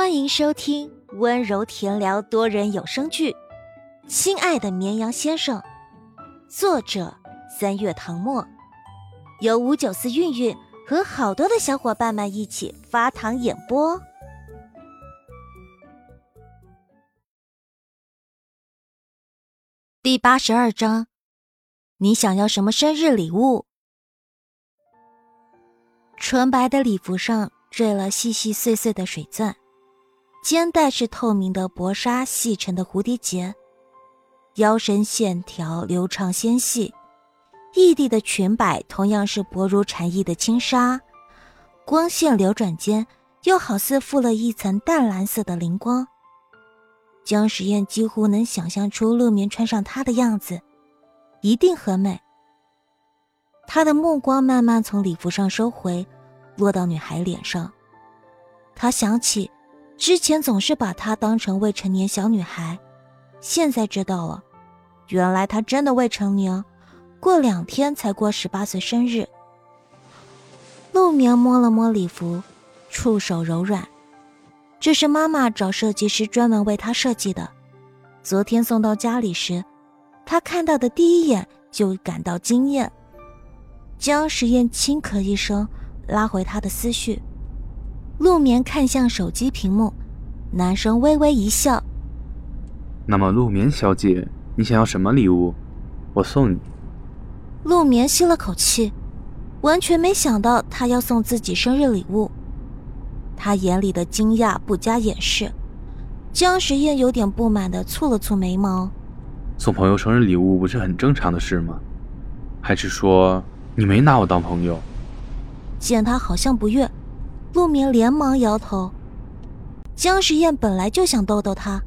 欢迎收听温柔甜聊多人有声剧《亲爱的绵羊先生》，作者三月唐末，由五九四韵韵和好多的小伙伴们一起发糖演播。第八十二章，你想要什么生日礼物？纯白的礼服上缀了细细碎碎的水钻。肩带是透明的薄纱细成的蝴蝶结，腰身线条流畅纤细。异地的裙摆同样是薄如蝉翼的轻纱，光线流转间又好似附了一层淡蓝色的灵光。江时宴几乎能想象出陆眠穿上它的样子，一定很美。他的目光慢慢从礼服上收回，落到女孩脸上，他想起。之前总是把她当成未成年小女孩，现在知道了，原来她真的未成年，过两天才过十八岁生日。陆眠摸了摸礼服，触手柔软，这是妈妈找设计师专门为她设计的。昨天送到家里时，他看到的第一眼就感到惊艳。江时宴轻咳一声，拉回他的思绪。陆眠看向手机屏幕，男生微微一笑。那么，陆眠小姐，你想要什么礼物？我送你。陆眠吸了口气，完全没想到他要送自己生日礼物。他眼里的惊讶不加掩饰。江时宴有点不满的蹙了蹙眉毛。送朋友生日礼物不是很正常的事吗？还是说你没拿我当朋友？见他好像不悦。陆明连忙摇头。江时宴本来就想逗逗他，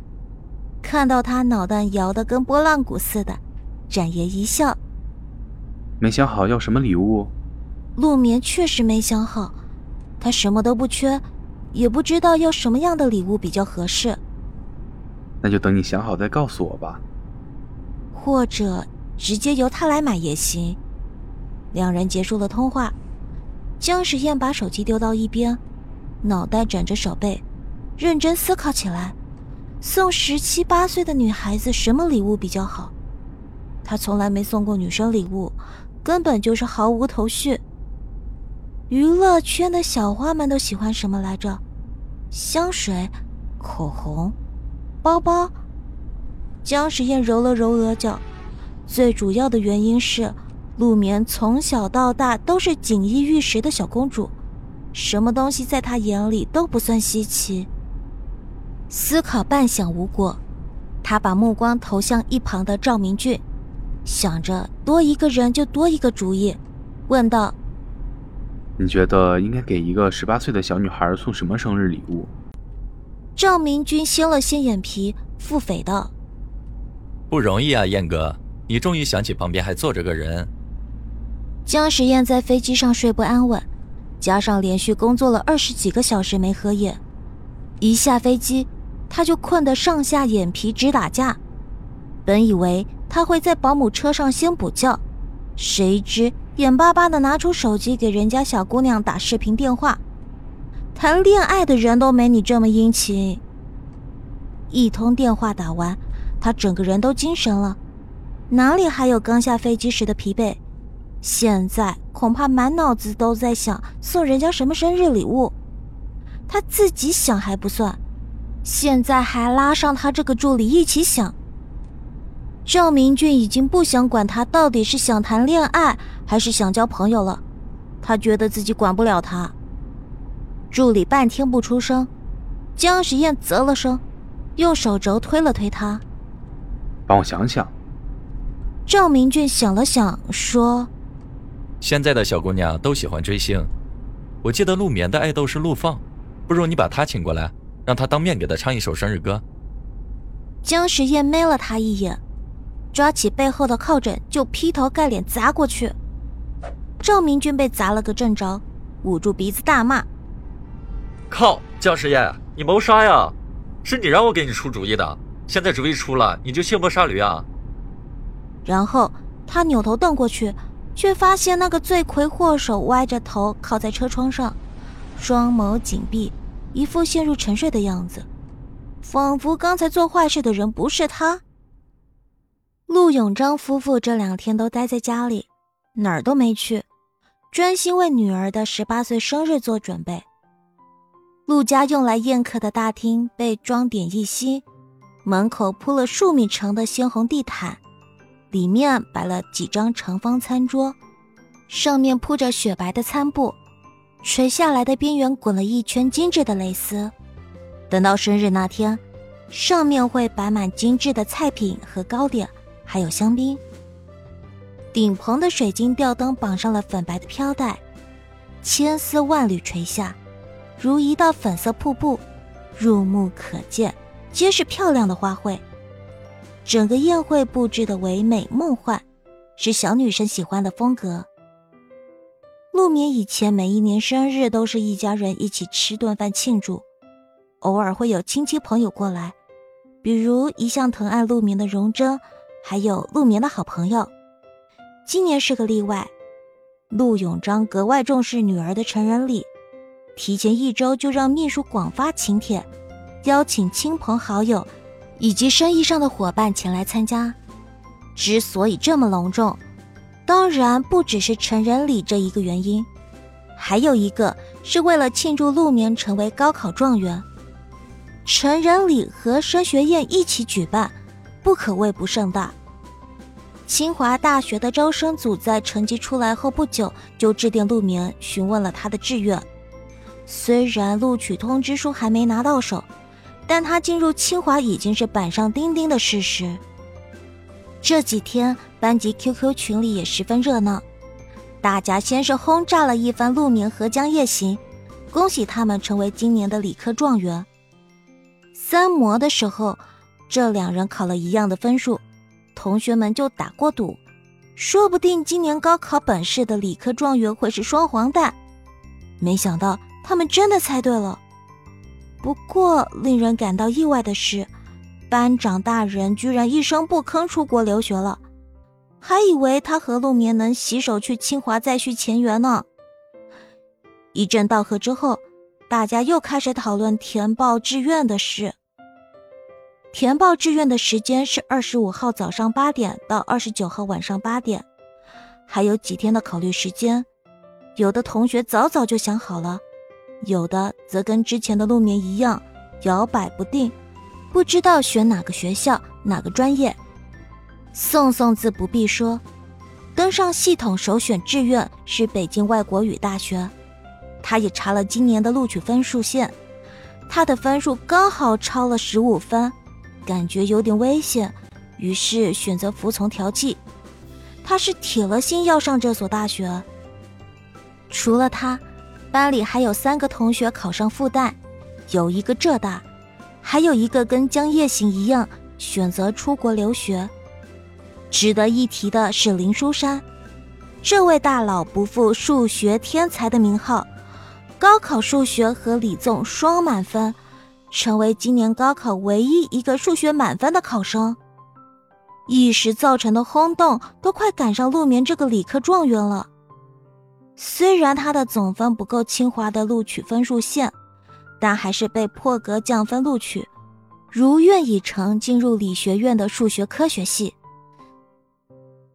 看到他脑袋摇得跟拨浪鼓似的，展颜一笑。没想好要什么礼物。陆明确实没想好，他什么都不缺，也不知道要什么样的礼物比较合适。那就等你想好再告诉我吧。或者直接由他来买也行。两人结束了通话。江时宴把手机丢到一边，脑袋枕着手背，认真思考起来：送十七八岁的女孩子什么礼物比较好？他从来没送过女生礼物，根本就是毫无头绪。娱乐圈的小花们都喜欢什么来着？香水、口红、包包。江时宴揉了揉额角，最主要的原因是。陆眠从小到大都是锦衣玉食的小公主，什么东西在她眼里都不算稀奇。思考半晌无果，他把目光投向一旁的赵明俊，想着多一个人就多一个主意，问道：“你觉得应该给一个十八岁的小女孩送什么生日礼物？”赵明君掀了掀眼皮，腹诽道：“不容易啊，燕哥，你终于想起旁边还坐着个人。”江时宴在飞机上睡不安稳，加上连续工作了二十几个小时没合眼，一下飞机他就困得上下眼皮直打架。本以为他会在保姆车上先补觉，谁知眼巴巴的拿出手机给人家小姑娘打视频电话。谈恋爱的人都没你这么殷勤。一通电话打完，他整个人都精神了，哪里还有刚下飞机时的疲惫？现在恐怕满脑子都在想送人家什么生日礼物，他自己想还不算，现在还拉上他这个助理一起想。赵明俊已经不想管他到底是想谈恋爱还是想交朋友了，他觉得自己管不了他。助理半天不出声，江时宴啧了声，用手肘推了推他，帮我想想。赵明俊想了想，说。现在的小姑娘都喜欢追星，我记得陆眠的爱豆是陆放，不如你把他请过来，让他当面给他唱一首生日歌。江时宴瞄了他一眼，抓起背后的靠枕就劈头盖脸砸过去。赵明君被砸了个正着，捂住鼻子大骂：“靠，江时宴，你谋杀呀！是你让我给你出主意的，现在主意出了，你就卸磨杀驴啊！”然后他扭头瞪过去。却发现那个罪魁祸首歪着头靠在车窗上，双眸紧闭，一副陷入沉睡的样子，仿佛刚才做坏事的人不是他。陆永章夫妇这两天都待在家里，哪儿都没去，专心为女儿的十八岁生日做准备。陆家用来宴客的大厅被装点一新，门口铺了数米长的鲜红地毯，里面摆了几张长方餐桌，上面铺着雪白的餐布，垂下来的边缘滚了一圈精致的蕾丝。等到生日那天，上面会摆满精致的菜品和糕点。还有香槟。顶棚的水晶吊灯绑上了粉白的飘带，千丝万缕垂下，如一道粉色瀑布，入目可见，皆是漂亮的花卉。整个宴会布置的唯美梦幻，是小女生喜欢的风格。陆眠以前每一年生日都是一家人一起吃顿饭庆祝，偶尔会有亲戚朋友过来，比如一向疼爱陆眠的荣臻。还有陆眠的好朋友，今年是个例外。陆永章格外重视女儿的成人礼，提前一周就让秘书广发请帖，邀请亲朋好友以及生意上的伙伴前来参加。之所以这么隆重，当然不只是成人礼这一个原因，还有一个是为了庆祝陆眠成为高考状元。成人礼和升学宴一起举办。不可谓不盛大。清华大学的招生组在成绩出来后不久就致电陆眠，询问了他的志愿。虽然录取通知书还没拿到手，但他进入清华已经是板上钉钉的事实。这几天班级 QQ 群里也十分热闹，大家先是轰炸了一番陆明和江夜行，恭喜他们成为今年的理科状元。三模的时候。这两人考了一样的分数，同学们就打过赌，说不定今年高考本市的理科状元会是双黄蛋。没想到他们真的猜对了。不过令人感到意外的是，班长大人居然一声不吭出国留学了，还以为他和陆眠能携手去清华再续前缘呢。一阵道贺之后，大家又开始讨论填报志愿的事。填报志愿的时间是二十五号早上八点到二十九号晚上八点，还有几天的考虑时间。有的同学早早就想好了，有的则跟之前的路面一样摇摆不定，不知道选哪个学校、哪个专业。宋宋自不必说，登上系统首选志愿是北京外国语大学。他也查了今年的录取分数线，他的分数刚好超了十五分。感觉有点危险，于是选择服从调剂。他是铁了心要上这所大学。除了他，班里还有三个同学考上复旦，有一个浙大，还有一个跟江夜行一样选择出国留学。值得一提的是林书山，这位大佬不负数学天才的名号，高考数学和理综双满分。成为今年高考唯一一个数学满分的考生，一时造成的轰动都快赶上陆眠这个理科状元了。虽然他的总分不够清华的录取分数线，但还是被破格降分录取，如愿以偿进入理学院的数学科学系。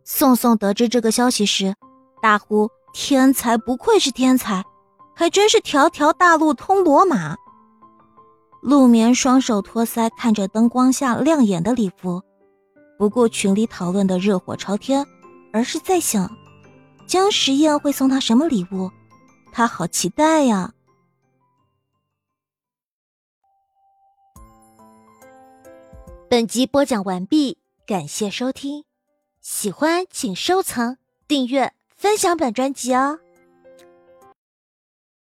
宋宋得知这个消息时，大呼：“天才不愧是天才，还真是条条大路通罗马。”陆眠双手托腮，看着灯光下亮眼的礼服，不顾群里讨论的热火朝天，而是在想，江时宴会送他什么礼物？他好期待呀！本集播讲完毕，感谢收听，喜欢请收藏、订阅、分享本专辑哦。